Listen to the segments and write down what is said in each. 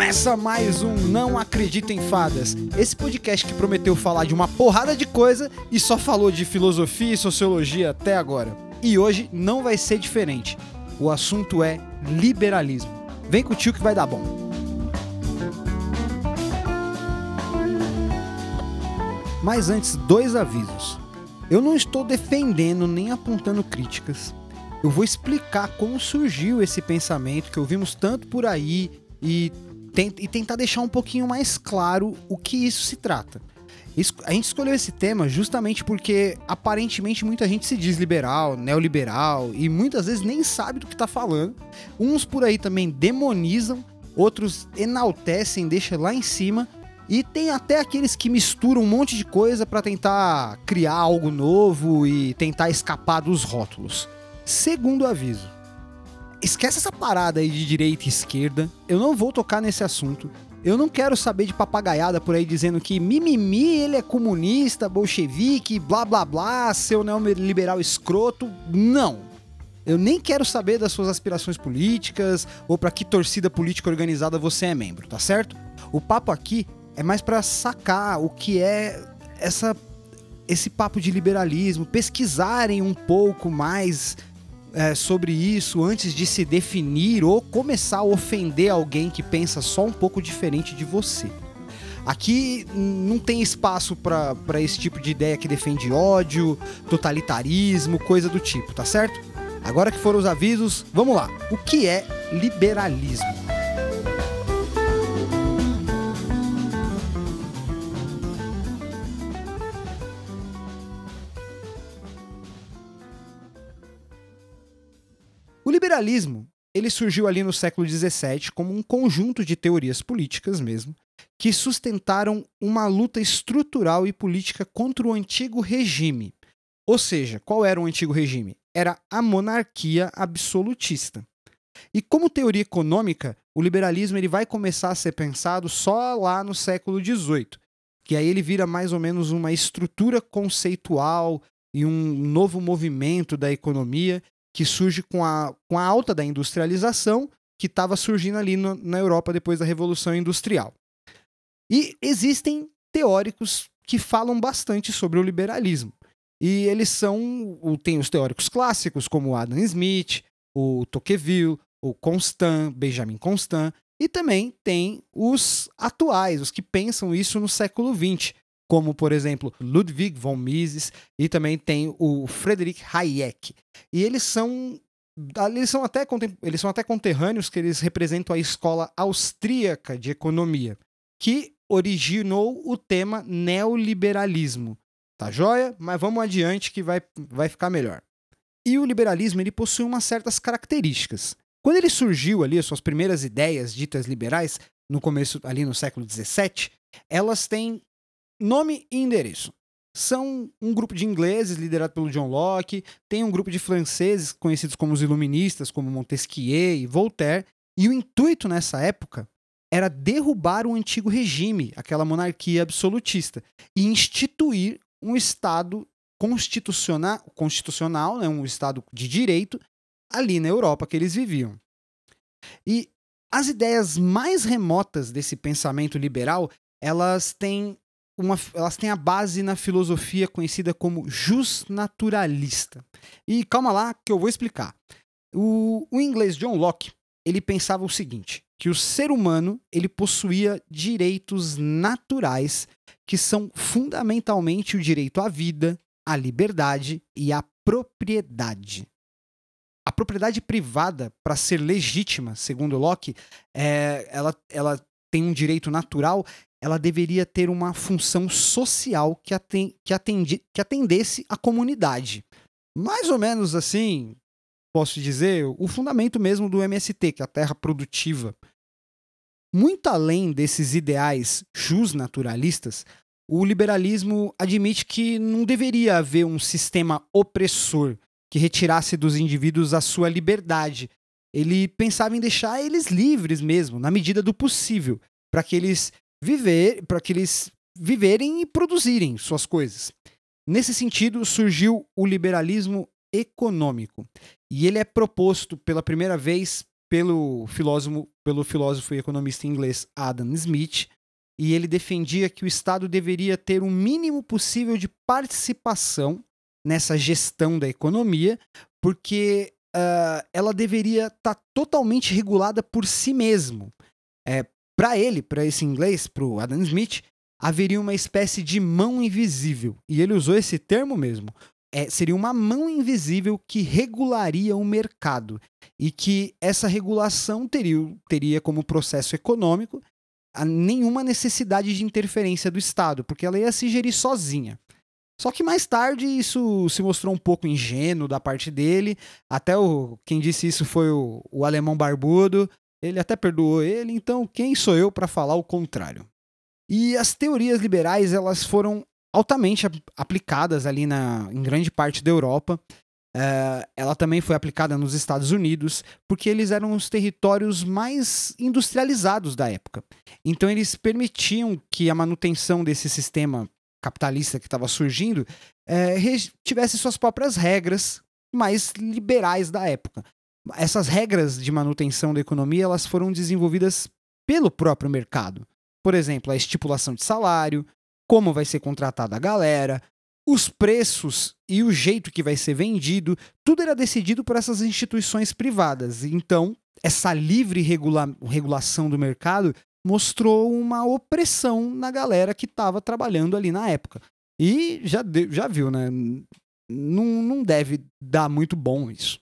Começa mais um Não Acredita em Fadas. Esse podcast que prometeu falar de uma porrada de coisa e só falou de filosofia e sociologia até agora. E hoje não vai ser diferente. O assunto é liberalismo. Vem com o tio que vai dar bom. Mas antes, dois avisos. Eu não estou defendendo nem apontando críticas. Eu vou explicar como surgiu esse pensamento que ouvimos tanto por aí e, e tentar deixar um pouquinho mais claro o que isso se trata. A gente escolheu esse tema justamente porque aparentemente muita gente se diz liberal, neoliberal e muitas vezes nem sabe do que está falando. Uns por aí também demonizam, outros enaltecem, deixam lá em cima. E tem até aqueles que misturam um monte de coisa para tentar criar algo novo e tentar escapar dos rótulos. Segundo aviso, esquece essa parada aí de direita e esquerda. Eu não vou tocar nesse assunto. Eu não quero saber de papagaiada por aí dizendo que mimimi, ele é comunista, bolchevique, blá blá blá, seu neoliberal escroto. Não. Eu nem quero saber das suas aspirações políticas ou para que torcida política organizada você é membro, tá certo? O papo aqui é mais para sacar o que é essa esse papo de liberalismo, pesquisarem um pouco mais é, sobre isso antes de se definir ou começar a ofender alguém que pensa só um pouco diferente de você. Aqui não tem espaço para esse tipo de ideia que defende ódio, totalitarismo, coisa do tipo, tá certo? Agora que foram os avisos, vamos lá. O que é liberalismo? Liberalismo ele surgiu ali no século XVII como um conjunto de teorias políticas mesmo, que sustentaram uma luta estrutural e política contra o antigo regime. Ou seja, qual era o antigo regime? Era a monarquia absolutista. E como teoria econômica, o liberalismo ele vai começar a ser pensado só lá no século XVIII, que aí ele vira mais ou menos uma estrutura conceitual e um novo movimento da economia que surge com a, com a alta da industrialização que estava surgindo ali no, na Europa depois da Revolução Industrial. E existem teóricos que falam bastante sobre o liberalismo. E eles são. Tem os teóricos clássicos, como Adam Smith, o Tocqueville, o Constant, Benjamin Constant, e também tem os atuais, os que pensam isso no século XX, como por exemplo Ludwig von Mises e também tem o Friedrich Hayek. E eles são eles são até eles são até conterrâneos que eles representam a escola austríaca de economia, que originou o tema neoliberalismo. Tá joia? Mas vamos adiante que vai, vai ficar melhor. E o liberalismo ele possui umas certas características. Quando ele surgiu ali, as suas primeiras ideias ditas liberais, no começo ali no século XVII, elas têm Nome e endereço. São um grupo de ingleses liderado pelo John Locke, tem um grupo de franceses conhecidos como os iluministas, como Montesquieu e Voltaire, e o intuito nessa época era derrubar o antigo regime, aquela monarquia absolutista, e instituir um Estado constitucional, constitucional né, um Estado de direito, ali na Europa que eles viviam. E as ideias mais remotas desse pensamento liberal, elas têm uma, elas têm a base na filosofia conhecida como justnaturalista. E calma lá que eu vou explicar. O, o inglês John Locke ele pensava o seguinte, que o ser humano ele possuía direitos naturais que são fundamentalmente o direito à vida, à liberdade e à propriedade. A propriedade privada, para ser legítima, segundo Locke, é, ela, ela tem um direito natural ela deveria ter uma função social que, aten que, atendi que atendesse a comunidade. Mais ou menos assim, posso dizer, o fundamento mesmo do MST, que é a terra produtiva. Muito além desses ideais justnaturalistas, o liberalismo admite que não deveria haver um sistema opressor que retirasse dos indivíduos a sua liberdade. Ele pensava em deixar eles livres mesmo, na medida do possível, para que eles viver, para que eles viverem e produzirem suas coisas. Nesse sentido, surgiu o liberalismo econômico. E ele é proposto pela primeira vez pelo filósofo, pelo filósofo e economista inglês Adam Smith, e ele defendia que o Estado deveria ter o mínimo possível de participação nessa gestão da economia, porque uh, ela deveria estar tá totalmente regulada por si mesmo. É, para ele, para esse inglês, para o Adam Smith, haveria uma espécie de mão invisível, e ele usou esse termo mesmo. É, seria uma mão invisível que regularia o mercado e que essa regulação teria, teria como processo econômico nenhuma necessidade de interferência do Estado, porque ela ia se gerir sozinha. Só que mais tarde isso se mostrou um pouco ingênuo da parte dele. Até o quem disse isso foi o, o alemão barbudo. Ele até perdoou ele, então quem sou eu para falar o contrário? E as teorias liberais elas foram altamente aplicadas ali na, em grande parte da Europa. Uh, ela também foi aplicada nos Estados Unidos, porque eles eram os territórios mais industrializados da época. Então, eles permitiam que a manutenção desse sistema capitalista que estava surgindo uh, tivesse suas próprias regras mais liberais da época. Essas regras de manutenção da economia elas foram desenvolvidas pelo próprio mercado. Por exemplo, a estipulação de salário, como vai ser contratada a galera, os preços e o jeito que vai ser vendido, tudo era decidido por essas instituições privadas. Então, essa livre regula regulação do mercado mostrou uma opressão na galera que estava trabalhando ali na época. E já, já viu, né? Não, não deve dar muito bom isso.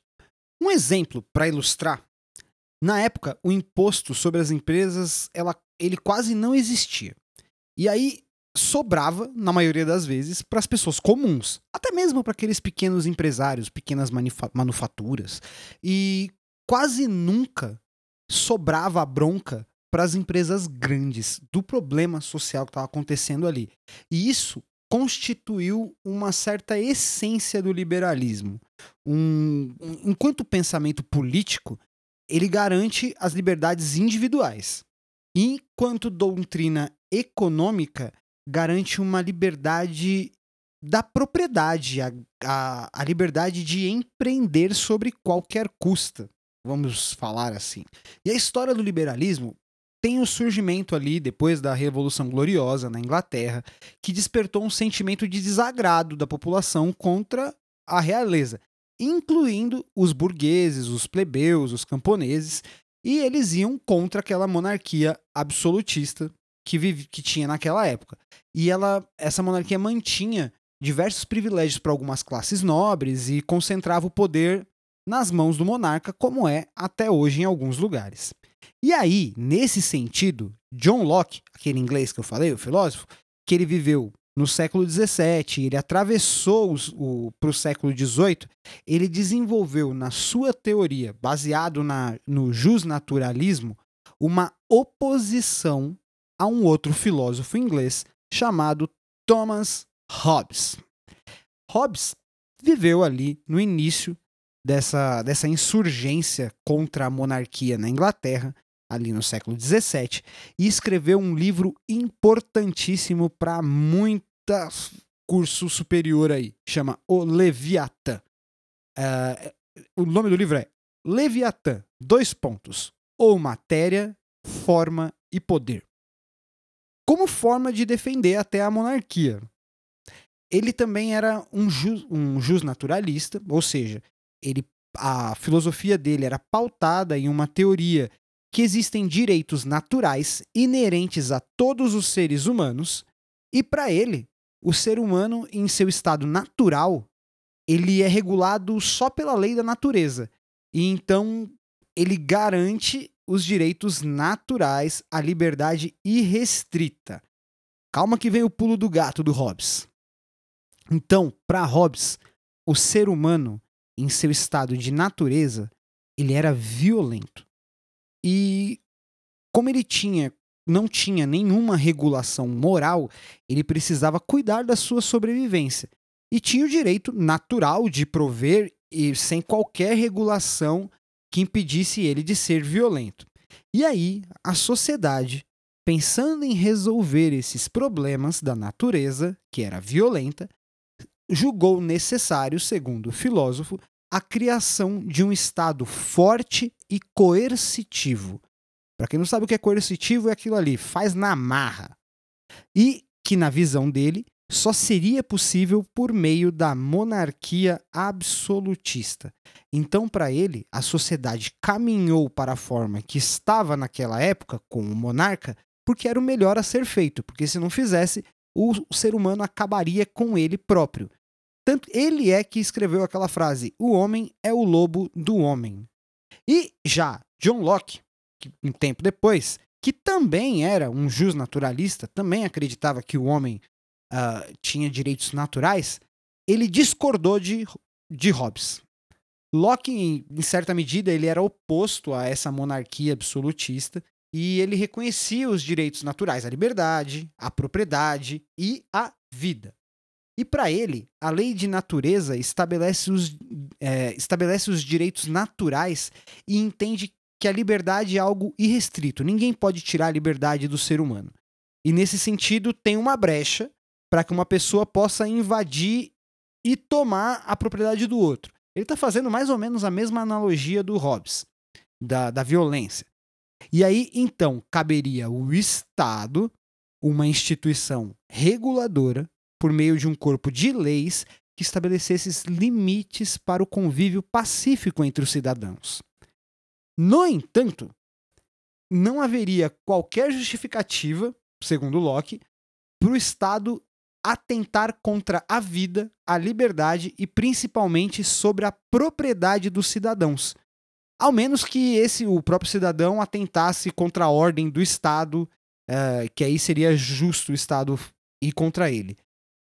Um exemplo para ilustrar: na época, o imposto sobre as empresas ela, ele quase não existia. E aí sobrava, na maioria das vezes, para as pessoas comuns, até mesmo para aqueles pequenos empresários, pequenas manufaturas. E quase nunca sobrava a bronca para as empresas grandes do problema social que estava acontecendo ali. E isso constituiu uma certa essência do liberalismo. Um, um, enquanto pensamento político, ele garante as liberdades individuais. Enquanto doutrina econômica, garante uma liberdade da propriedade, a, a, a liberdade de empreender sobre qualquer custa, vamos falar assim. E a história do liberalismo tem o surgimento ali, depois da Revolução Gloriosa na Inglaterra, que despertou um sentimento de desagrado da população contra a realeza, incluindo os burgueses, os plebeus, os camponeses, e eles iam contra aquela monarquia absolutista que, vive, que tinha naquela época. E ela, essa monarquia mantinha diversos privilégios para algumas classes nobres e concentrava o poder nas mãos do monarca, como é até hoje em alguns lugares. E aí, nesse sentido, John Locke, aquele inglês que eu falei, o filósofo, que ele viveu no século XVII, ele atravessou para o século XVIII, ele desenvolveu na sua teoria, baseado na, no justnaturalismo, uma oposição a um outro filósofo inglês chamado Thomas Hobbes. Hobbes viveu ali no início dessa, dessa insurgência contra a monarquia na Inglaterra, ali no século XVII, e escreveu um livro importantíssimo para muita curso superior aí, chama O Leviatã. Uh, o nome do livro é Leviatã, dois pontos, ou matéria, forma e poder como forma de defender até a monarquia. Ele também era um, ju, um justnaturalista, ou seja, ele, a filosofia dele era pautada em uma teoria que existem direitos naturais inerentes a todos os seres humanos, e para ele, o ser humano em seu estado natural, ele é regulado só pela lei da natureza. E então ele garante os direitos naturais à liberdade irrestrita. Calma que vem o pulo do gato do Hobbes. Então, para Hobbes, o ser humano, em seu estado de natureza, ele era violento. E como ele tinha não tinha nenhuma regulação moral, ele precisava cuidar da sua sobrevivência e tinha o direito natural de prover e sem qualquer regulação que impedisse ele de ser violento. E aí, a sociedade, pensando em resolver esses problemas da natureza, que era violenta, julgou necessário, segundo o filósofo, a criação de um Estado forte e coercitivo. Para quem não sabe o que é coercitivo, é aquilo ali, faz na marra. E que, na visão dele, só seria possível por meio da monarquia absolutista. Então, para ele, a sociedade caminhou para a forma que estava naquela época com o monarca, porque era o melhor a ser feito, porque se não fizesse, o ser humano acabaria com ele próprio. Tanto ele é que escreveu aquela frase: "O homem é o lobo do homem". E já John Locke, que, um tempo depois, que também era um justnaturalista, também acreditava que o homem uh, tinha direitos naturais, ele discordou de, de Hobbes. Locke, em, em certa medida, ele era oposto a essa monarquia absolutista e ele reconhecia os direitos naturais, a liberdade, a propriedade e a vida. E para ele, a lei de natureza estabelece os, é, estabelece os direitos naturais e entende que a liberdade é algo irrestrito. Ninguém pode tirar a liberdade do ser humano. E nesse sentido, tem uma brecha para que uma pessoa possa invadir e tomar a propriedade do outro. Ele está fazendo mais ou menos a mesma analogia do Hobbes, da, da violência. E aí, então, caberia o Estado, uma instituição reguladora, por meio de um corpo de leis que estabelecesse limites para o convívio pacífico entre os cidadãos. No entanto, não haveria qualquer justificativa, segundo Locke, para o Estado atentar contra a vida, a liberdade e principalmente sobre a propriedade dos cidadãos. Ao menos que esse o próprio cidadão atentasse contra a ordem do Estado, uh, que aí seria justo o Estado ir contra ele.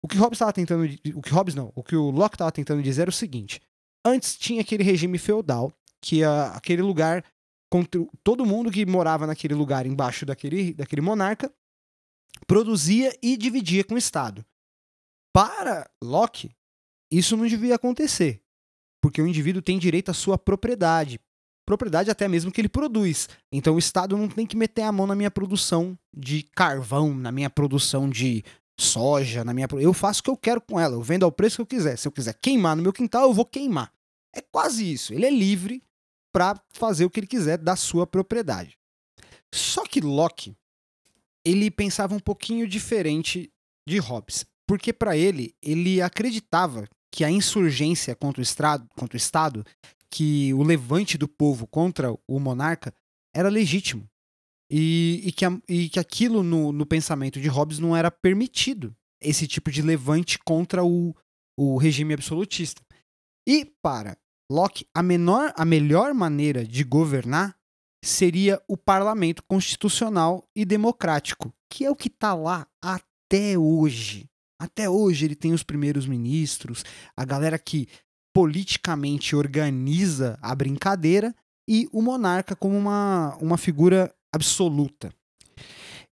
O que Hobbes estava tentando, o que Hobbes não, o que o Locke estava tentando dizer era o seguinte: antes tinha aquele regime feudal que uh, aquele lugar todo mundo que morava naquele lugar embaixo daquele, daquele monarca produzia e dividia com o Estado. Para Locke, isso não devia acontecer, porque o indivíduo tem direito à sua propriedade, propriedade até mesmo que ele produz. Então o Estado não tem que meter a mão na minha produção de carvão, na minha produção de soja, na minha eu faço o que eu quero com ela, eu vendo ao preço que eu quiser. Se eu quiser queimar no meu quintal, eu vou queimar. É quase isso. Ele é livre para fazer o que ele quiser da sua propriedade. Só que Locke ele pensava um pouquinho diferente de Hobbes, porque para ele ele acreditava que a insurgência contra o, estrado, contra o Estado, que o levante do povo contra o monarca era legítimo e, e, que, a, e que aquilo no, no pensamento de Hobbes não era permitido, esse tipo de levante contra o, o regime absolutista. E para Locke, a, menor, a melhor maneira de governar seria o parlamento constitucional e democrático, que é o que está lá até hoje. Até hoje ele tem os primeiros ministros, a galera que politicamente organiza a brincadeira e o monarca como uma, uma figura absoluta.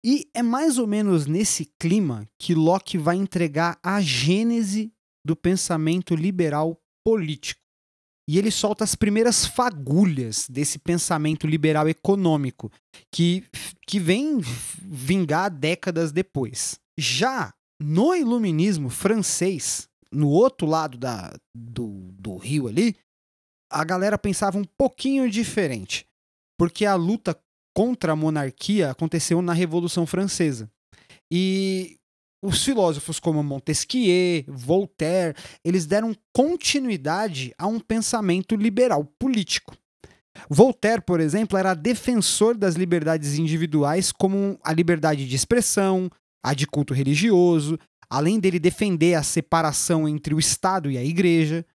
E é mais ou menos nesse clima que Locke vai entregar a gênese do pensamento liberal político. E ele solta as primeiras fagulhas desse pensamento liberal econômico, que, que vem vingar décadas depois. Já no iluminismo francês, no outro lado da, do, do rio ali, a galera pensava um pouquinho diferente, porque a luta contra a monarquia aconteceu na Revolução Francesa. E os filósofos como Montesquieu, Voltaire, eles deram continuidade a um pensamento liberal político. Voltaire, por exemplo, era defensor das liberdades individuais, como a liberdade de expressão, a de culto religioso, além dele defender a separação entre o Estado e a Igreja.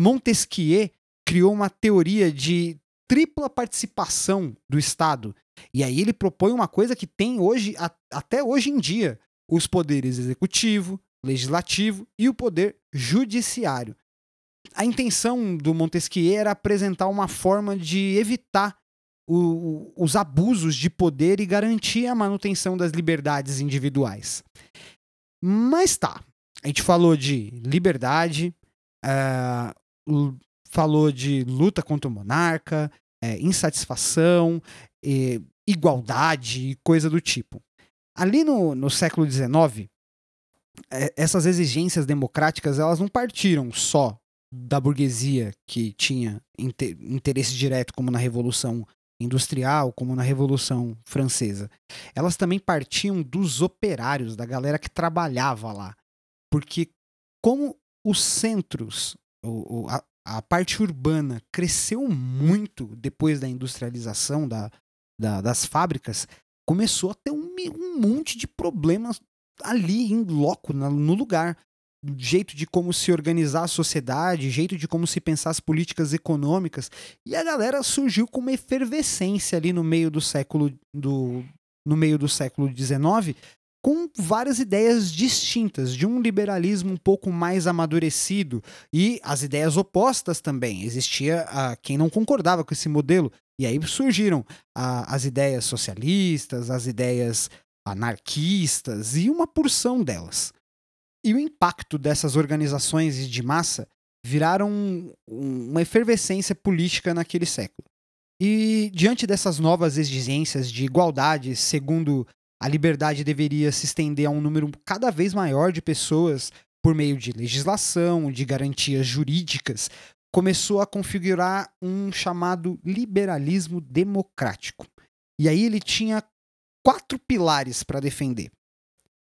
Montesquieu criou uma teoria de tripla participação do Estado. E aí ele propõe uma coisa que tem hoje, até hoje em dia, os poderes executivo, legislativo e o poder judiciário. A intenção do Montesquieu era apresentar uma forma de evitar o, os abusos de poder e garantir a manutenção das liberdades individuais. Mas tá, a gente falou de liberdade, uh, falou de luta contra o monarca, uh, insatisfação, uh, igualdade e coisa do tipo. Ali no, no século XIX, é, essas exigências democráticas elas não partiram só da burguesia que tinha interesse direto, como na Revolução Industrial, como na Revolução Francesa. Elas também partiam dos operários, da galera que trabalhava lá. Porque, como os centros, a, a parte urbana cresceu muito depois da industrialização da, da, das fábricas, começou a ter um, um monte de problemas ali, em loco, no lugar jeito de como se organizar a sociedade, jeito de como se pensar as políticas econômicas. E a galera surgiu com uma efervescência ali no meio do século do no meio do século XIX, com várias ideias distintas, de um liberalismo um pouco mais amadurecido e as ideias opostas também. Existia a, quem não concordava com esse modelo, e aí surgiram a, as ideias socialistas, as ideias anarquistas e uma porção delas. E o impacto dessas organizações de massa viraram uma efervescência política naquele século. E diante dessas novas exigências de igualdade, segundo a liberdade deveria se estender a um número cada vez maior de pessoas por meio de legislação, de garantias jurídicas, começou a configurar um chamado liberalismo democrático. E aí ele tinha quatro pilares para defender.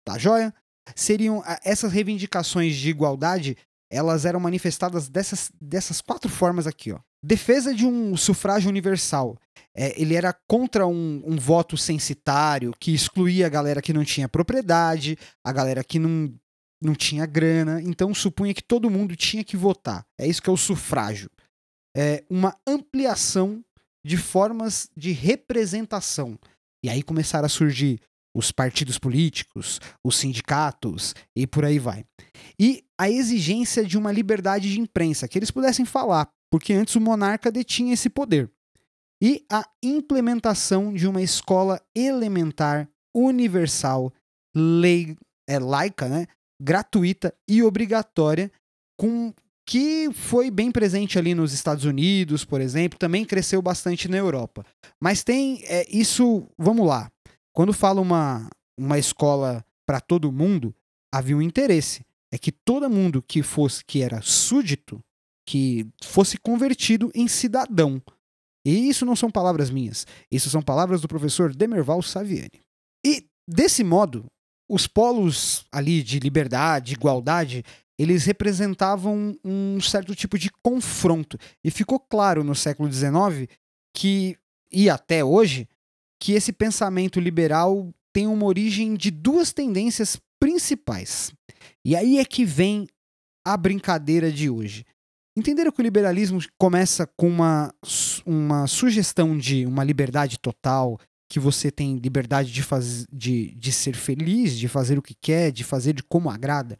Tá joia? seriam essas reivindicações de igualdade, elas eram manifestadas dessas, dessas quatro formas aqui, ó. Defesa de um sufrágio universal. É, ele era contra um, um, voto censitário que excluía a galera que não tinha propriedade, a galera que não, não tinha grana, então supunha que todo mundo tinha que votar. É isso que é o sufrágio. É uma ampliação de formas de representação. E aí começaram a surgir os partidos políticos, os sindicatos e por aí vai. E a exigência de uma liberdade de imprensa, que eles pudessem falar, porque antes o monarca detinha esse poder. E a implementação de uma escola elementar, universal, lei, é, laica, né? gratuita e obrigatória, com que foi bem presente ali nos Estados Unidos, por exemplo, também cresceu bastante na Europa. Mas tem é, isso, vamos lá, quando fala uma, uma escola para todo mundo, havia um interesse. É que todo mundo que fosse que era súdito, que fosse convertido em cidadão. E isso não são palavras minhas. Isso são palavras do professor Demerval Saviani. E, desse modo, os polos ali de liberdade, igualdade, eles representavam um certo tipo de confronto. E ficou claro no século XIX que, e até hoje, que esse pensamento liberal tem uma origem de duas tendências principais. E aí é que vem a brincadeira de hoje. Entenderam que o liberalismo começa com uma, uma sugestão de uma liberdade total, que você tem liberdade de, faz, de, de ser feliz, de fazer o que quer, de fazer de como agrada.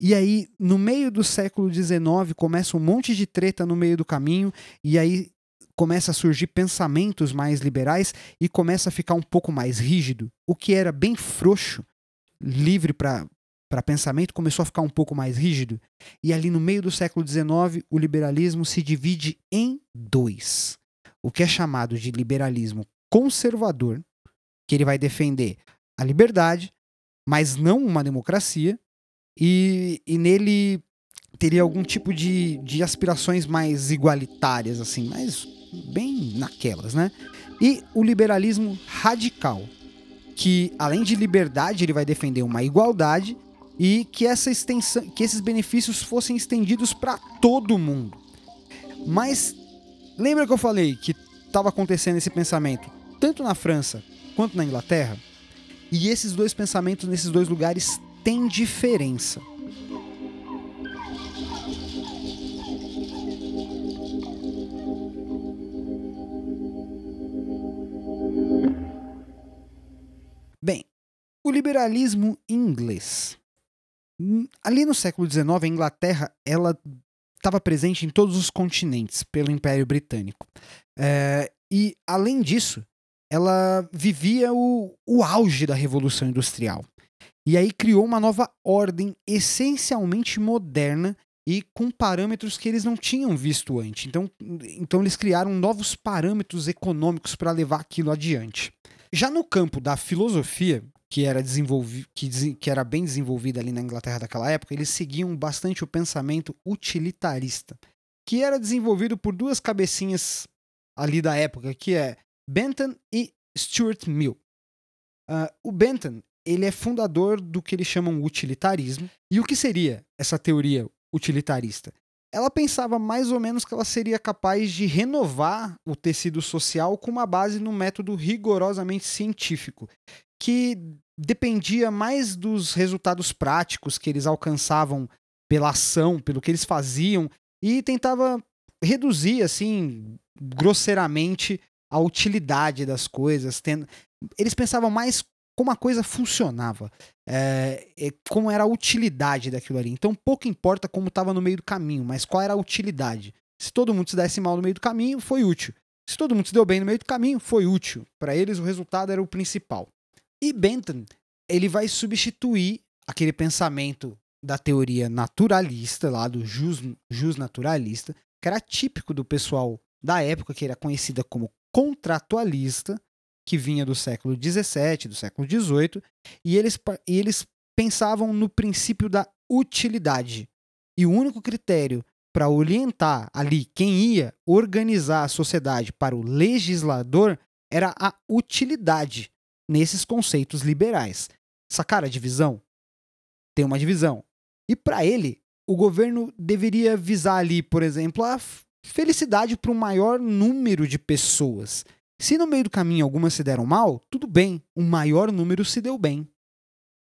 E aí, no meio do século XIX, começa um monte de treta no meio do caminho, e aí começa a surgir pensamentos mais liberais e começa a ficar um pouco mais rígido. O que era bem frouxo, livre para para pensamento começou a ficar um pouco mais rígido. E ali no meio do século XIX, o liberalismo se divide em dois. O que é chamado de liberalismo conservador, que ele vai defender a liberdade, mas não uma democracia, e, e nele teria algum tipo de, de aspirações mais igualitárias, assim, mais bem naquelas, né? E o liberalismo radical, que além de liberdade, ele vai defender uma igualdade e que essa extensão, que esses benefícios fossem estendidos para todo mundo. Mas lembra que eu falei que estava acontecendo esse pensamento tanto na França quanto na Inglaterra? E esses dois pensamentos nesses dois lugares têm diferença. O liberalismo inglês. Ali no século XIX, a Inglaterra ela estava presente em todos os continentes pelo Império Britânico. É, e, além disso, ela vivia o, o auge da Revolução Industrial. E aí criou uma nova ordem essencialmente moderna e com parâmetros que eles não tinham visto antes. Então, então eles criaram novos parâmetros econômicos para levar aquilo adiante. Já no campo da filosofia, que era, desenvolvi que, que era bem desenvolvida ali na Inglaterra daquela época, eles seguiam bastante o pensamento utilitarista, que era desenvolvido por duas cabecinhas ali da época, que é Bentham e Stuart Mill. Uh, o Bentham ele é fundador do que eles chamam utilitarismo. E o que seria essa teoria utilitarista? Ela pensava mais ou menos que ela seria capaz de renovar o tecido social com uma base no método rigorosamente científico, que dependia mais dos resultados práticos que eles alcançavam pela ação, pelo que eles faziam, e tentava reduzir, assim, grosseiramente, a utilidade das coisas. Eles pensavam mais como a coisa funcionava, é, como era a utilidade daquilo ali. Então pouco importa como estava no meio do caminho, mas qual era a utilidade. Se todo mundo se desse mal no meio do caminho, foi útil. Se todo mundo se deu bem no meio do caminho, foi útil. Para eles o resultado era o principal. E Bentham, ele vai substituir aquele pensamento da teoria naturalista, lá do jus, jus naturalista, que era típico do pessoal da época, que era conhecida como contratualista, que vinha do século XVII, do século XVIII, e eles, e eles pensavam no princípio da utilidade. E o único critério para orientar ali quem ia organizar a sociedade para o legislador era a utilidade nesses conceitos liberais. Sacar a divisão? Tem uma divisão. E para ele, o governo deveria visar ali, por exemplo, a felicidade para um maior número de pessoas. Se no meio do caminho algumas se deram mal, tudo bem, o maior número se deu bem.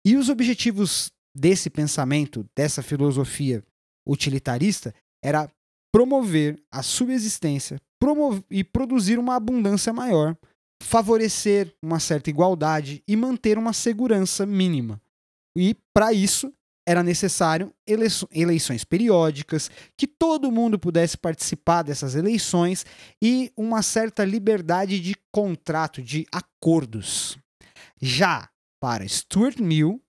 E os objetivos desse pensamento, dessa filosofia utilitarista, era promover a subsistência promover, e produzir uma abundância maior, favorecer uma certa igualdade e manter uma segurança mínima. E, para isso, era necessário eleições periódicas, que todo mundo pudesse participar dessas eleições e uma certa liberdade de contrato, de acordos. Já para Stuart Mill,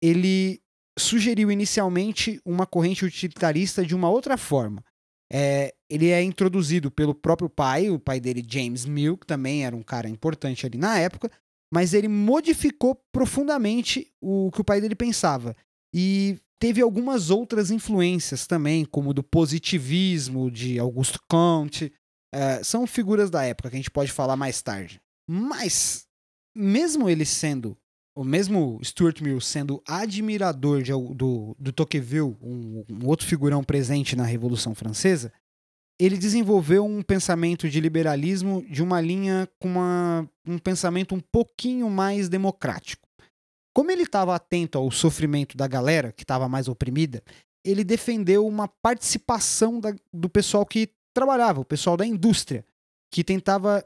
ele sugeriu inicialmente uma corrente utilitarista de uma outra forma. É, ele é introduzido pelo próprio pai, o pai dele, James Mill, que também era um cara importante ali na época, mas ele modificou profundamente o que o pai dele pensava. E teve algumas outras influências também, como do positivismo de Augusto Comte. É, são figuras da época que a gente pode falar mais tarde. Mas, mesmo ele sendo, o mesmo Stuart Mill sendo admirador de, do, do Tocqueville, um, um outro figurão presente na Revolução Francesa, ele desenvolveu um pensamento de liberalismo de uma linha com uma, um pensamento um pouquinho mais democrático. Como ele estava atento ao sofrimento da galera que estava mais oprimida, ele defendeu uma participação da, do pessoal que trabalhava, o pessoal da indústria, que tentava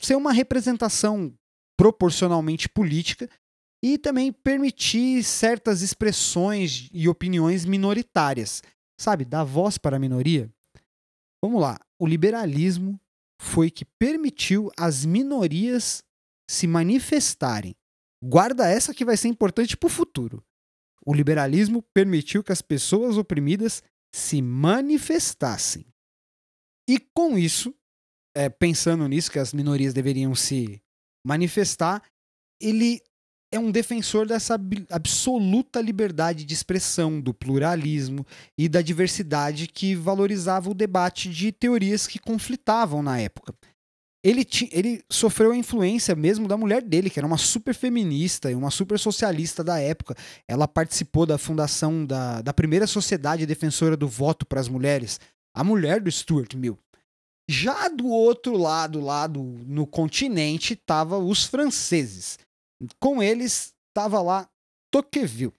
ser uma representação proporcionalmente política e também permitir certas expressões e opiniões minoritárias, sabe, dar voz para a minoria. Vamos lá, o liberalismo foi que permitiu as minorias se manifestarem Guarda essa que vai ser importante para o futuro. O liberalismo permitiu que as pessoas oprimidas se manifestassem. E com isso, é, pensando nisso, que as minorias deveriam se manifestar, ele é um defensor dessa absoluta liberdade de expressão, do pluralismo e da diversidade que valorizava o debate de teorias que conflitavam na época ele, ele sofreu a influência mesmo da mulher dele, que era uma super feminista e uma super socialista da época. Ela participou da fundação da, da primeira sociedade defensora do voto para as mulheres, a mulher do Stuart Mill. Já do outro lado, lá do, no continente, estavam os franceses. Com eles estava lá Tocqueville.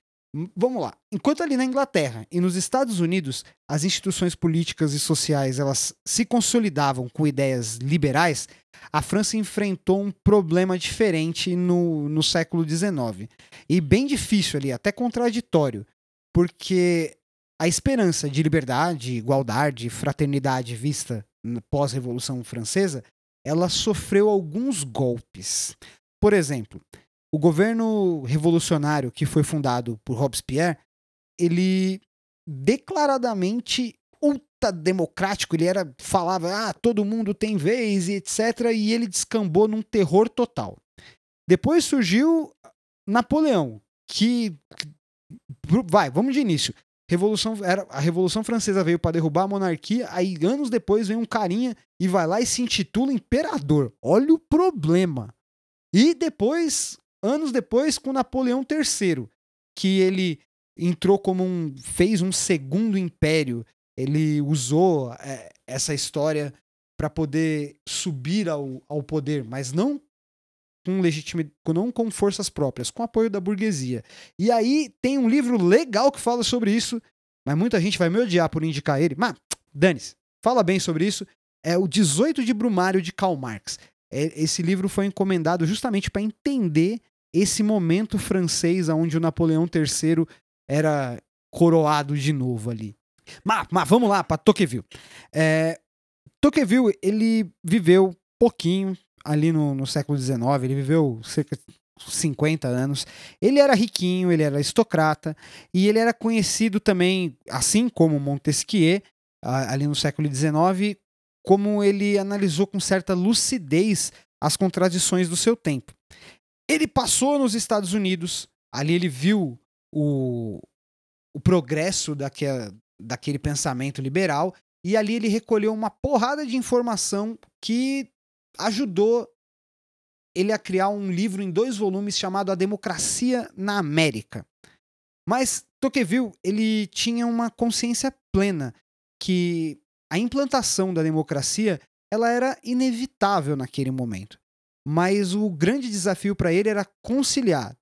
Vamos lá. Enquanto ali na Inglaterra e nos Estados Unidos as instituições políticas e sociais elas se consolidavam com ideias liberais, a França enfrentou um problema diferente no, no século XIX. E bem difícil ali, até contraditório, porque a esperança de liberdade, igualdade, fraternidade vista pós-Revolução Francesa, ela sofreu alguns golpes. Por exemplo, o governo revolucionário que foi fundado por Robespierre, ele declaradamente ultra democrático, ele era falava, ah, todo mundo tem vez e etc, e ele descambou num terror total. Depois surgiu Napoleão, que vai, vamos de início. Revolução era a Revolução Francesa veio para derrubar a monarquia, aí anos depois vem um carinha e vai lá e se intitula imperador. Olha o problema. E depois, anos depois, com Napoleão III, que ele entrou como um fez um segundo império. Ele usou é, essa história para poder subir ao, ao poder, mas não com legitimidade, não com forças próprias, com apoio da burguesia. E aí tem um livro legal que fala sobre isso, mas muita gente vai me odiar por indicar ele. Mas, dane-se, fala bem sobre isso. É o 18 de Brumário de Karl Marx. É, esse livro foi encomendado justamente para entender esse momento francês onde o Napoleão III era coroado de novo ali. Mas, mas vamos lá para Tocqueville. É, Tocqueville, ele viveu pouquinho, ali no, no século XIX, ele viveu cerca de 50 anos. Ele era riquinho, ele era aristocrata e ele era conhecido também, assim como Montesquieu, ali no século XIX, como ele analisou com certa lucidez as contradições do seu tempo. Ele passou nos Estados Unidos, ali ele viu o, o progresso daquela, daquele pensamento liberal e ali ele recolheu uma porrada de informação que ajudou ele a criar um livro em dois volumes chamado A Democracia na América. Mas Tocqueville, ele tinha uma consciência plena que a implantação da democracia, ela era inevitável naquele momento. Mas o grande desafio para ele era conciliar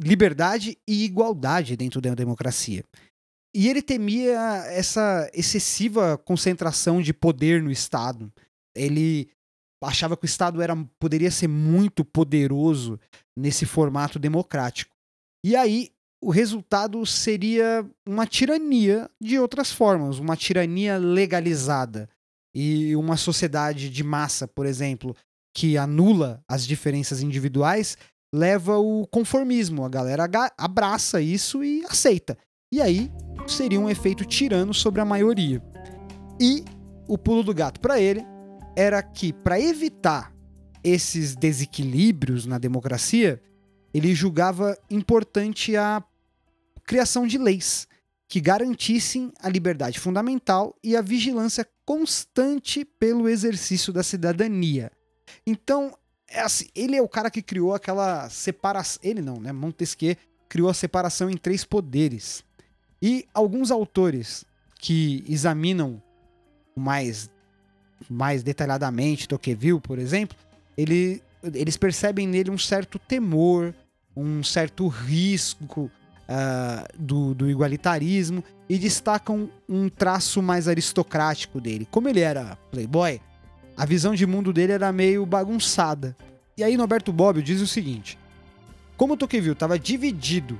liberdade e igualdade dentro da democracia. E ele temia essa excessiva concentração de poder no Estado. Ele achava que o Estado era, poderia ser muito poderoso nesse formato democrático. E aí o resultado seria uma tirania de outras formas, uma tirania legalizada. E uma sociedade de massa, por exemplo, que anula as diferenças individuais, leva o conformismo. A galera abraça isso e aceita. E aí seria um efeito tirano sobre a maioria. E o pulo do gato para ele era que, para evitar esses desequilíbrios na democracia, ele julgava importante a criação de leis que garantissem a liberdade fundamental e a vigilância constante pelo exercício da cidadania. Então, é assim, ele é o cara que criou aquela separação. Ele não, né? Montesquieu criou a separação em três poderes. E alguns autores que examinam mais mais detalhadamente Tocqueville, por exemplo, ele, eles percebem nele um certo temor, um certo risco uh, do, do igualitarismo e destacam um traço mais aristocrático dele. Como ele era playboy, a visão de mundo dele era meio bagunçada. E aí Norberto Bobbio diz o seguinte: como Tocqueville estava dividido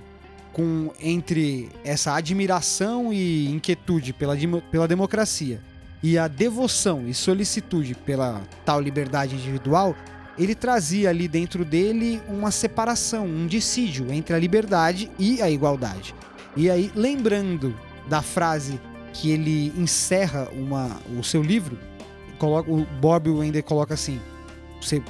com entre essa admiração e inquietude pela, pela democracia e a devoção e solicitude pela tal liberdade individual, ele trazia ali dentro dele uma separação, um dissídio entre a liberdade e a igualdade. E aí, lembrando da frase que ele encerra uma, o seu livro, coloca, o Bob ainda coloca assim, você,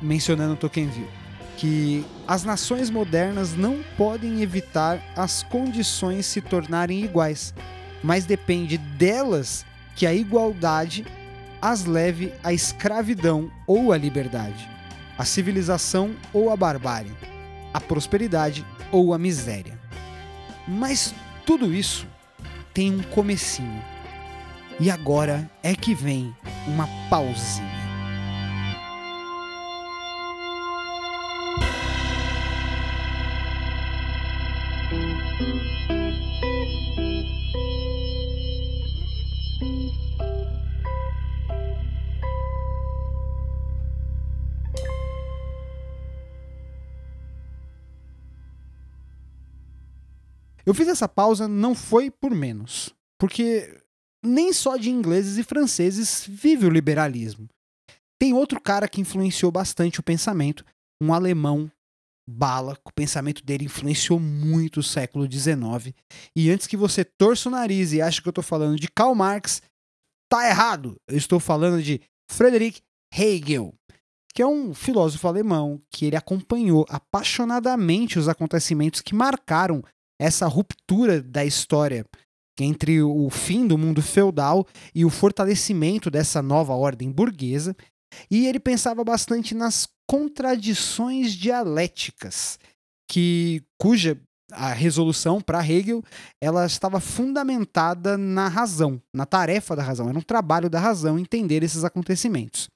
mencionando Tocqueville, que as nações modernas não podem evitar as condições se tornarem iguais, mas depende delas que a igualdade as leve à escravidão ou à liberdade, à civilização ou à barbárie, à prosperidade ou à miséria. Mas tudo isso tem um comecinho. E agora é que vem uma pausinha. Eu fiz essa pausa não foi por menos, porque nem só de ingleses e franceses vive o liberalismo. Tem outro cara que influenciou bastante o pensamento, um alemão, Bala, o pensamento dele influenciou muito o século XIX. E antes que você torça o nariz e ache que eu estou falando de Karl Marx, tá errado. Eu estou falando de Friedrich Hegel, que é um filósofo alemão que ele acompanhou apaixonadamente os acontecimentos que marcaram essa ruptura da história entre o fim do mundo feudal e o fortalecimento dessa nova ordem burguesa, e ele pensava bastante nas contradições dialéticas, que cuja a resolução para Hegel ela estava fundamentada na razão, na tarefa da razão, era um trabalho da razão entender esses acontecimentos.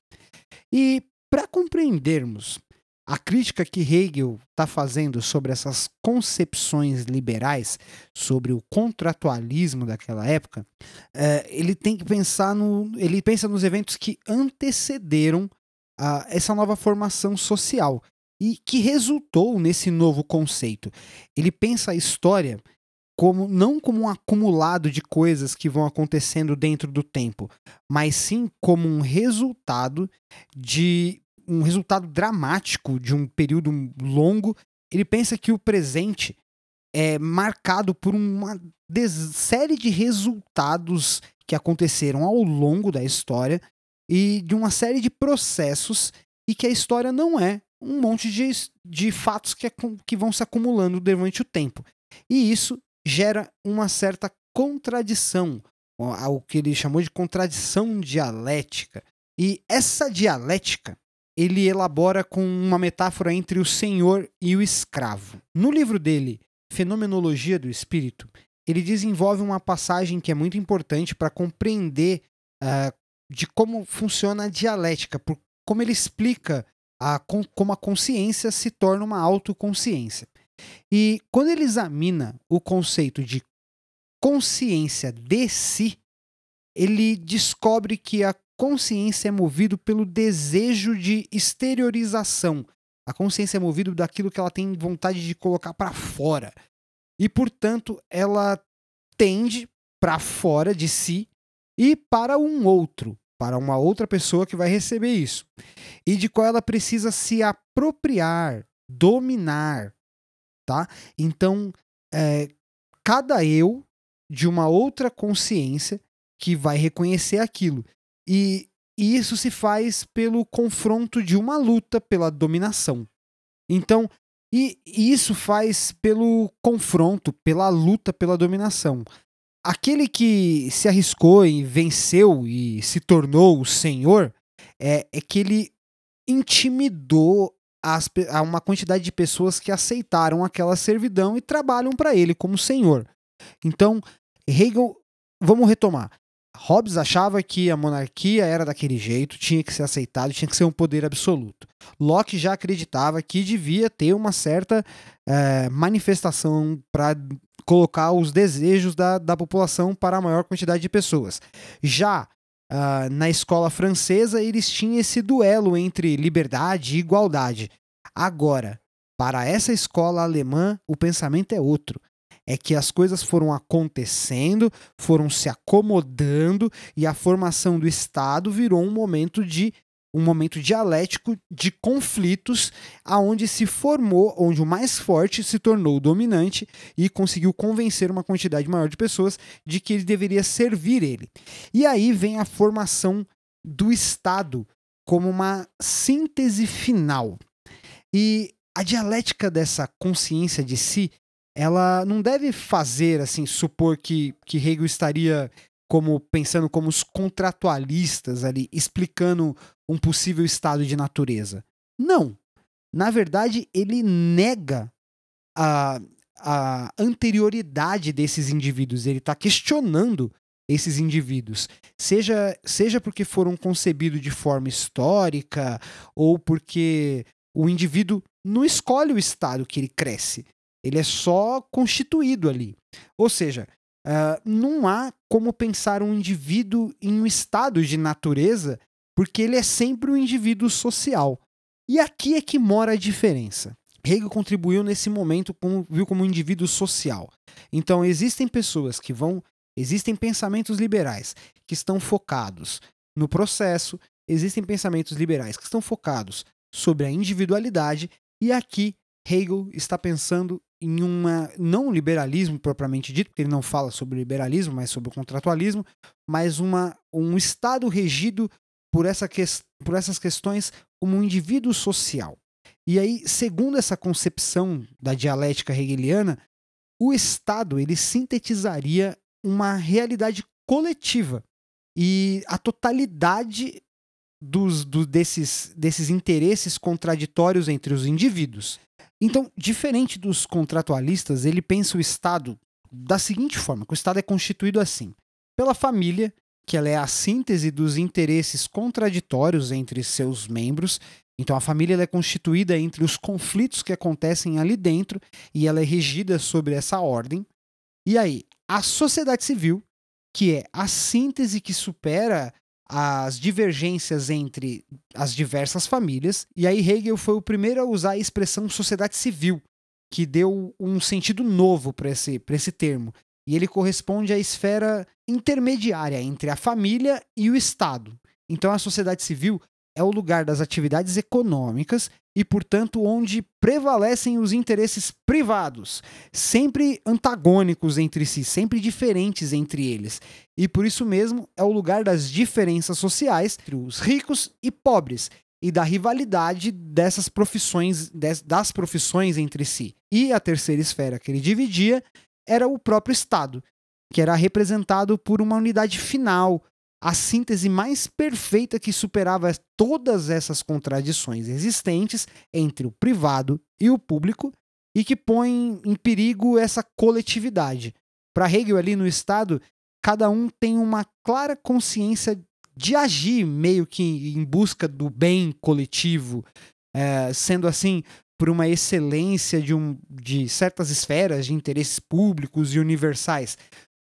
E para compreendermos a crítica que Hegel está fazendo sobre essas concepções liberais, sobre o contratualismo daquela época, é, ele tem que pensar no. Ele pensa nos eventos que antecederam essa nova formação social e que resultou nesse novo conceito. Ele pensa a história como não como um acumulado de coisas que vão acontecendo dentro do tempo, mas sim como um resultado de um resultado dramático de um período longo. Ele pensa que o presente é marcado por uma série de resultados que aconteceram ao longo da história e de uma série de processos e que a história não é um monte de, de fatos que, que vão se acumulando durante o tempo. E isso gera uma certa contradição, o que ele chamou de contradição dialética. E essa dialética ele elabora com uma metáfora entre o senhor e o escravo. No livro dele, Fenomenologia do Espírito, ele desenvolve uma passagem que é muito importante para compreender uh, de como funciona a dialética, por como ele explica a, como a consciência se torna uma autoconsciência. E quando ele examina o conceito de consciência de si, ele descobre que a consciência é movido pelo desejo de exteriorização. A consciência é movida daquilo que ela tem vontade de colocar para fora. E, portanto, ela tende para fora de si e para um outro, para uma outra pessoa que vai receber isso. E de qual ela precisa se apropriar, dominar, tá? Então, é, cada eu de uma outra consciência que vai reconhecer aquilo. E, e isso se faz pelo confronto de uma luta pela dominação. Então, e, e isso faz pelo confronto, pela luta pela dominação. Aquele que se arriscou e venceu e se tornou o senhor é, é que ele intimidou as, a uma quantidade de pessoas que aceitaram aquela servidão e trabalham para ele como senhor. Então, Hegel, vamos retomar. Hobbes achava que a monarquia era daquele jeito, tinha que ser aceitado, tinha que ser um poder absoluto. Locke já acreditava que devia ter uma certa é, manifestação para colocar os desejos da, da população para a maior quantidade de pessoas. Já uh, na escola francesa, eles tinham esse duelo entre liberdade e igualdade. Agora, para essa escola alemã, o pensamento é outro é que as coisas foram acontecendo, foram se acomodando e a formação do Estado virou um momento de um momento dialético de conflitos, aonde se formou, onde o mais forte se tornou o dominante e conseguiu convencer uma quantidade maior de pessoas de que ele deveria servir ele. E aí vem a formação do Estado como uma síntese final. E a dialética dessa consciência de si ela não deve fazer assim supor que que Hegel estaria como pensando como os contratualistas ali explicando um possível estado de natureza. Não. Na verdade, ele nega a, a anterioridade desses indivíduos. Ele está questionando esses indivíduos, seja, seja porque foram concebidos de forma histórica ou porque o indivíduo não escolhe o estado que ele cresce. Ele é só constituído ali. Ou seja, uh, não há como pensar um indivíduo em um estado de natureza, porque ele é sempre um indivíduo social. E aqui é que mora a diferença. Hegel contribuiu nesse momento como, viu como um indivíduo social. Então existem pessoas que vão, existem pensamentos liberais que estão focados no processo, existem pensamentos liberais que estão focados sobre a individualidade, e aqui Hegel está pensando em uma não liberalismo propriamente dito, porque ele não fala sobre liberalismo, mas sobre o contratualismo, mas uma, um estado regido por, essa que, por essas questões como um indivíduo social. E aí, segundo essa concepção da dialética hegeliana, o Estado ele sintetizaria uma realidade coletiva e a totalidade dos, do, desses, desses interesses contraditórios entre os indivíduos. Então, diferente dos contratualistas, ele pensa o Estado da seguinte forma: o Estado é constituído assim, pela família, que ela é a síntese dos interesses contraditórios entre seus membros. Então, a família é constituída entre os conflitos que acontecem ali dentro e ela é regida sobre essa ordem. E aí, a sociedade civil, que é a síntese que supera as divergências entre as diversas famílias. E aí Hegel foi o primeiro a usar a expressão sociedade civil, que deu um sentido novo para esse, esse termo. E ele corresponde à esfera intermediária entre a família e o Estado. Então a sociedade civil é o lugar das atividades econômicas e, portanto, onde prevalecem os interesses privados, sempre antagônicos entre si, sempre diferentes entre eles. E por isso mesmo é o lugar das diferenças sociais entre os ricos e pobres e da rivalidade dessas profissões, das profissões entre si. E a terceira esfera que ele dividia era o próprio Estado, que era representado por uma unidade final, a síntese mais perfeita que superava todas essas contradições existentes entre o privado e o público e que põe em perigo essa coletividade. Para Hegel, ali no Estado, cada um tem uma clara consciência de agir meio que em busca do bem coletivo, é, sendo assim por uma excelência de, um, de certas esferas de interesses públicos e universais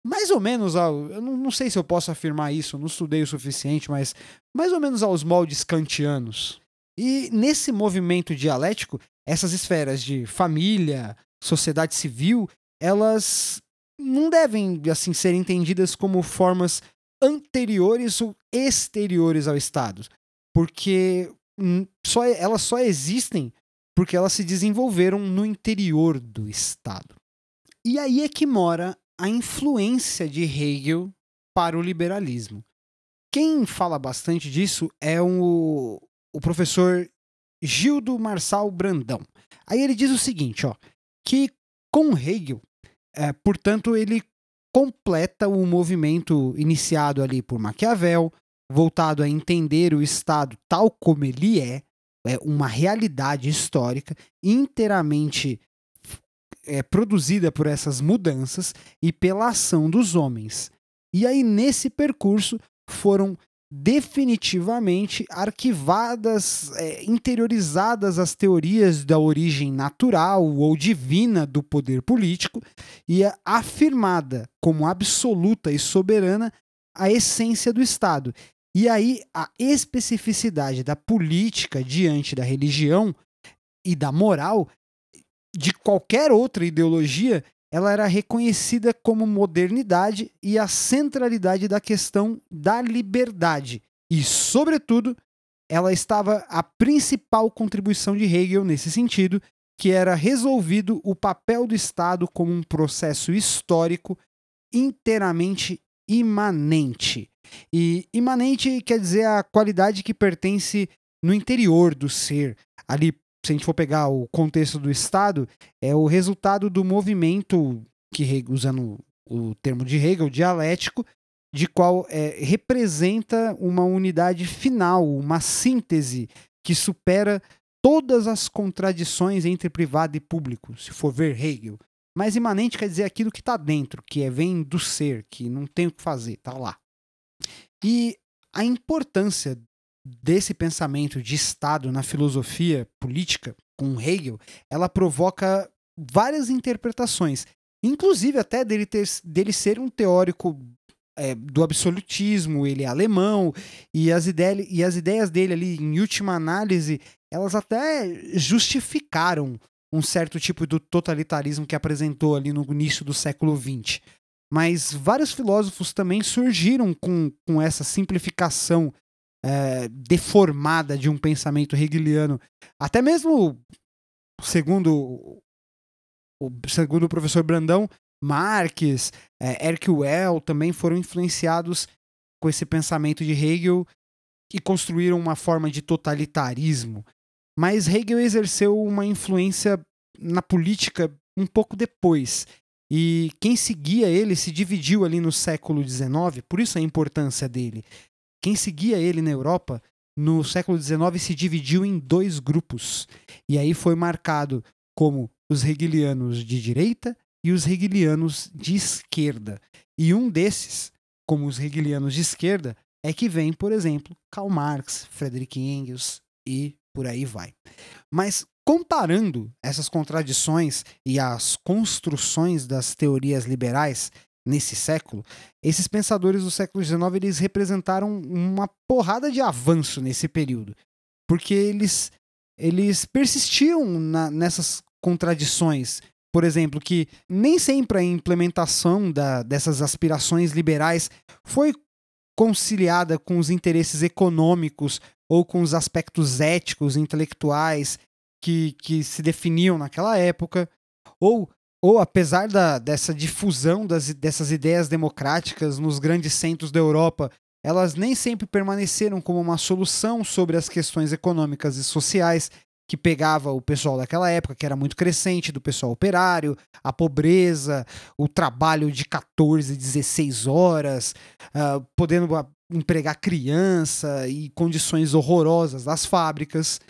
mais ou menos ao. Eu não, não, sei se eu posso afirmar isso, não estudei o suficiente, mas mais ou menos aos moldes kantianos. E nesse movimento dialético, essas esferas de família, sociedade civil, elas não devem assim ser entendidas como formas anteriores ou exteriores ao Estado, porque só, elas só existem porque elas se desenvolveram no interior do Estado. E aí é que mora a influência de Hegel para o liberalismo. Quem fala bastante disso é o, o professor Gildo Marçal Brandão. Aí ele diz o seguinte, ó, que com Hegel, é, portanto, ele completa o movimento iniciado ali por Maquiavel, voltado a entender o Estado tal como ele é, é uma realidade histórica inteiramente é, produzida por essas mudanças e pela ação dos homens. E aí, nesse percurso, foram definitivamente arquivadas, é, interiorizadas as teorias da origem natural ou divina do poder político e é afirmada como absoluta e soberana a essência do Estado. E aí a especificidade da política diante da religião e da moral de qualquer outra ideologia, ela era reconhecida como modernidade e a centralidade da questão da liberdade. E, sobretudo, ela estava a principal contribuição de Hegel nesse sentido, que era resolvido o papel do Estado como um processo histórico inteiramente imanente. E imanente quer dizer a qualidade que pertence no interior do ser, ali se a gente for pegar o contexto do Estado, é o resultado do movimento que, usando o termo de Hegel, dialético, de qual é, representa uma unidade final, uma síntese que supera todas as contradições entre privado e público, se for ver Hegel. Mas imanente quer dizer aquilo que está dentro, que é, vem do ser, que não tem o que fazer, está lá. E a importância desse pensamento de Estado na filosofia política, com Hegel, ela provoca várias interpretações, inclusive até dele, ter, dele ser um teórico é, do absolutismo, ele é alemão, e as, ideias, e as ideias dele ali, em última análise, elas até justificaram um certo tipo de totalitarismo que apresentou ali no início do século XX. Mas vários filósofos também surgiram com, com essa simplificação é, deformada de um pensamento hegeliano. Até mesmo, segundo o, segundo o professor Brandão, Marx, é, Erkwell também foram influenciados com esse pensamento de Hegel e construíram uma forma de totalitarismo. Mas Hegel exerceu uma influência na política um pouco depois. E quem seguia ele se dividiu ali no século XIX, por isso a importância dele. Quem seguia ele na Europa, no século XIX, se dividiu em dois grupos. E aí foi marcado como os hegelianos de direita e os hegelianos de esquerda. E um desses, como os hegelianos de esquerda, é que vem, por exemplo, Karl Marx, Friedrich Engels e por aí vai. Mas comparando essas contradições e as construções das teorias liberais nesse século, esses pensadores do século XIX eles representaram uma porrada de avanço nesse período, porque eles eles persistiam na, nessas contradições. Por exemplo, que nem sempre a implementação da, dessas aspirações liberais foi conciliada com os interesses econômicos ou com os aspectos éticos, intelectuais que, que se definiam naquela época, ou, ou apesar da, dessa difusão das, dessas ideias democráticas nos grandes centros da Europa, elas nem sempre permaneceram como uma solução sobre as questões econômicas e sociais que pegava o pessoal daquela época, que era muito crescente, do pessoal operário, a pobreza, o trabalho de 14, 16 horas, uh, podendo empregar criança e condições horrorosas das fábricas.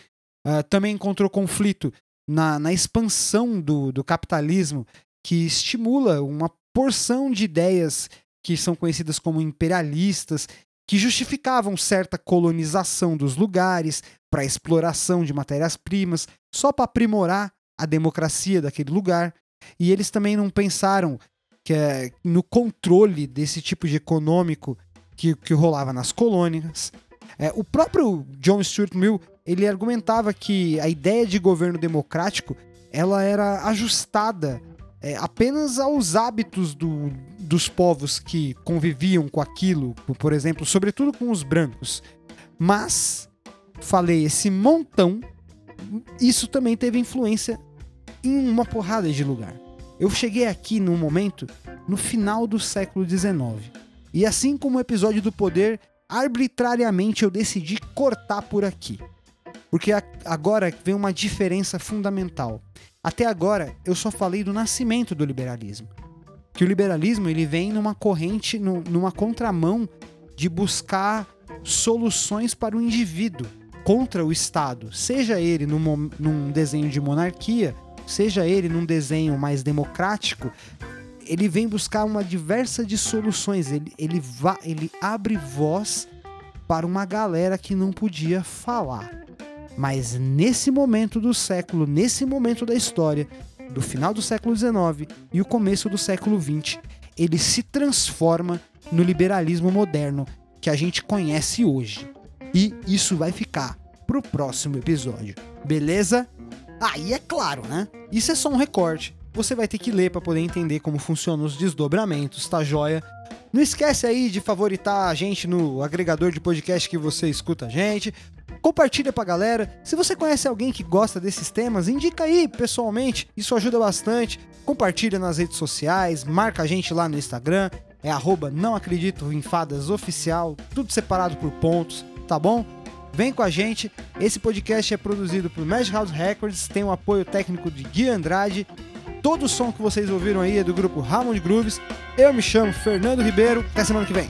Uh, também encontrou conflito na, na expansão do, do capitalismo, que estimula uma porção de ideias que são conhecidas como imperialistas, que justificavam certa colonização dos lugares para exploração de matérias-primas, só para aprimorar a democracia daquele lugar. E eles também não pensaram que é, no controle desse tipo de econômico que, que rolava nas colônias. É, o próprio John Stuart Mill ele argumentava que a ideia de governo democrático ela era ajustada é, apenas aos hábitos do, dos povos que conviviam com aquilo, por exemplo, sobretudo com os brancos. Mas, falei esse montão, isso também teve influência em uma porrada de lugar. Eu cheguei aqui num momento no final do século XIX. E assim como o episódio do poder, arbitrariamente eu decidi cortar por aqui. Porque agora vem uma diferença fundamental. Até agora eu só falei do nascimento do liberalismo. Que o liberalismo ele vem numa corrente, numa contramão de buscar soluções para o indivíduo contra o Estado, seja ele num, num desenho de monarquia, seja ele num desenho mais democrático, ele vem buscar uma diversa de soluções. Ele, ele, va, ele abre voz para uma galera que não podia falar. Mas nesse momento do século, nesse momento da história, do final do século XIX e o começo do século XX, ele se transforma no liberalismo moderno que a gente conhece hoje. E isso vai ficar pro próximo episódio. Beleza? Aí ah, é claro, né? Isso é só um recorte. Você vai ter que ler para poder entender como funcionam os desdobramentos, tá joia? Não esquece aí de favoritar a gente no agregador de podcast que você escuta a gente. Compartilha pra galera. Se você conhece alguém que gosta desses temas, indica aí pessoalmente. Isso ajuda bastante. Compartilha nas redes sociais, marca a gente lá no Instagram. É arroba não acredito em fadas oficial, tudo separado por pontos, tá bom? Vem com a gente. Esse podcast é produzido por Magic House Records, tem o apoio técnico de Gui Andrade. Todo o som que vocês ouviram aí é do grupo Ramon Grooves. Eu me chamo Fernando Ribeiro. Até semana que vem.